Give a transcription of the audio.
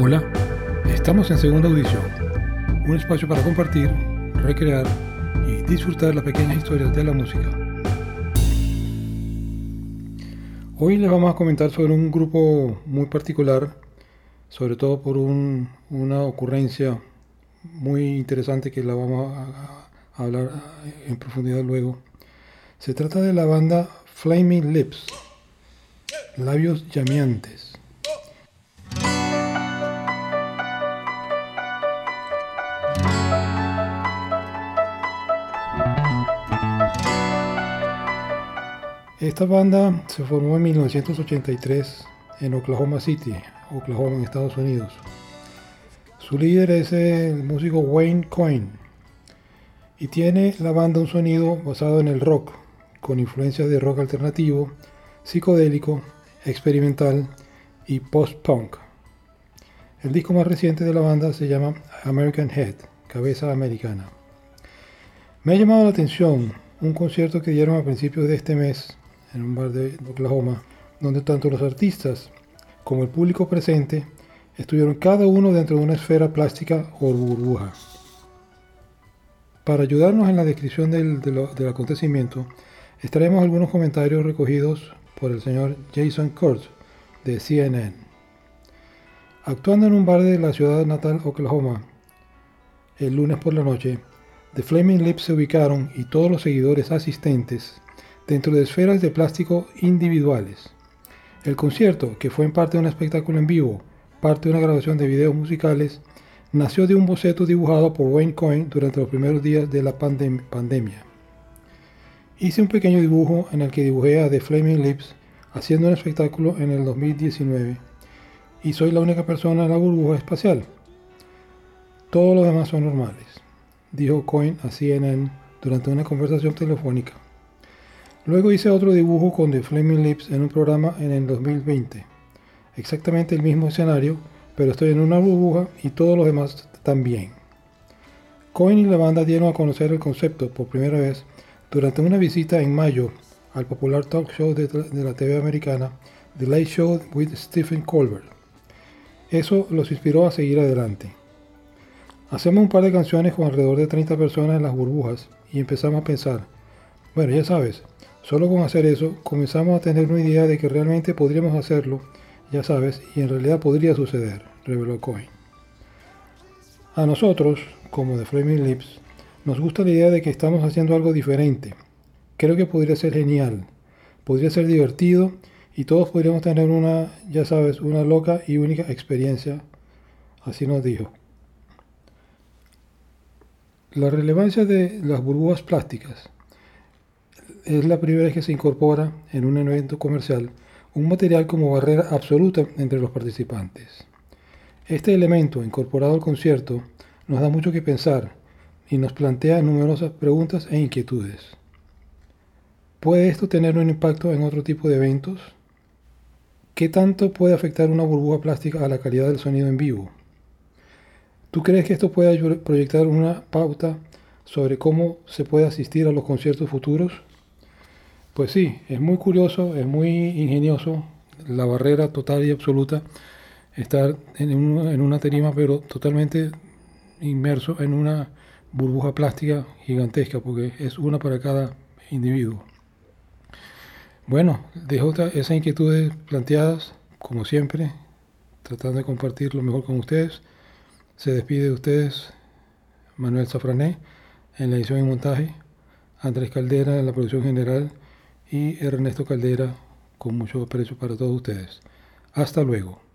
Hola, estamos en segunda audición, un espacio para compartir, recrear y disfrutar las pequeñas historias de la música. Hoy les vamos a comentar sobre un grupo muy particular, sobre todo por una ocurrencia muy interesante que la vamos a, a hablar en profundidad luego. Se trata de la banda Flaming Lips, labios llameantes. Esta banda se formó en 1983 en Oklahoma City, Oklahoma Estados Unidos. Su líder es el músico Wayne Coyne y tiene la banda un sonido basado en el rock, con influencias de rock alternativo, psicodélico, experimental y post-punk. El disco más reciente de la banda se llama American Head, Cabeza Americana. Me ha llamado la atención un concierto que dieron a principios de este mes en un bar de Oklahoma, donde tanto los artistas como el público presente estuvieron cada uno dentro de una esfera plástica o burbuja. Para ayudarnos en la descripción del, acontecimiento, estaremos algunos comentarios recogidos por el señor Jason Kurtz de CNN. Actuando en un bar de la ciudad natal Oklahoma, el lunes por la noche, The Flaming Lips se ubicaron y todos los seguidores asistentes dentro de esferas de plástico individuales. El concierto, que fue en parte un espectáculo en vivo, parte de una grabación de videos musicales, nació de un boceto dibujado por Wayne Coyne durante los primeros días de la pandemia. Hice un pequeño dibujo en el que dibujé a The Flaming Lips haciendo un espectáculo en el 2019 y soy la única persona en la burbuja espacial. Todos los demás son normales, dijo Coyne a CNN durante una conversación telefónica. Luego hice otro dibujo con The Flaming Lips en un programa en el 2020. Exactamente el mismo escenario, pero estoy en una burbuja y todos los demás también. Cohen y la banda dieron a conocer el concepto por primera vez durante una visita en mayo al popular talk show de, la TV americana The Late Show with Stephen Colbert. Eso los inspiró a seguir adelante. Hacemos un par de canciones con alrededor de 30 personas en las burbujas y empezamos a pensar, bueno, ya sabes, Solo con hacer eso comenzamos a tener una idea de que realmente podríamos hacerlo, ya sabes, y en realidad podría suceder, reveló Cohen. A nosotros, como de Flaming Lips, nos gusta la idea de que estamos haciendo algo diferente. Creo que podría ser genial, podría ser divertido y todos podríamos tener una, ya sabes, una loca y única experiencia, así nos dijo. La relevancia de las burbujas plásticas es la primera vez que se incorpora en un evento comercial un material como barrera absoluta entre los participantes. Este elemento incorporado al concierto nos da mucho que pensar y nos plantea numerosas preguntas e inquietudes. ¿Puede esto tener un impacto en otro tipo de eventos? ¿Qué tanto puede afectar una burbuja plástica a la calidad del sonido en vivo? ¿Tú crees que esto puede proyectar una pauta sobre cómo se puede asistir a los conciertos futuros? Pues sí, es muy curioso, es muy ingenioso la barrera total y absoluta, estar en, en una tarima pero totalmente inmerso en una burbuja plástica gigantesca, porque es una para cada individuo. Bueno, dejo esas inquietudes planteadas, como siempre, tratando de compartir lo mejor con ustedes. Se despide de ustedes Manuel Safrané en la edición y montaje, Andrés Caldera en la producción general y Ernesto Caldera con mucho aprecio para todos ustedes. Hasta luego.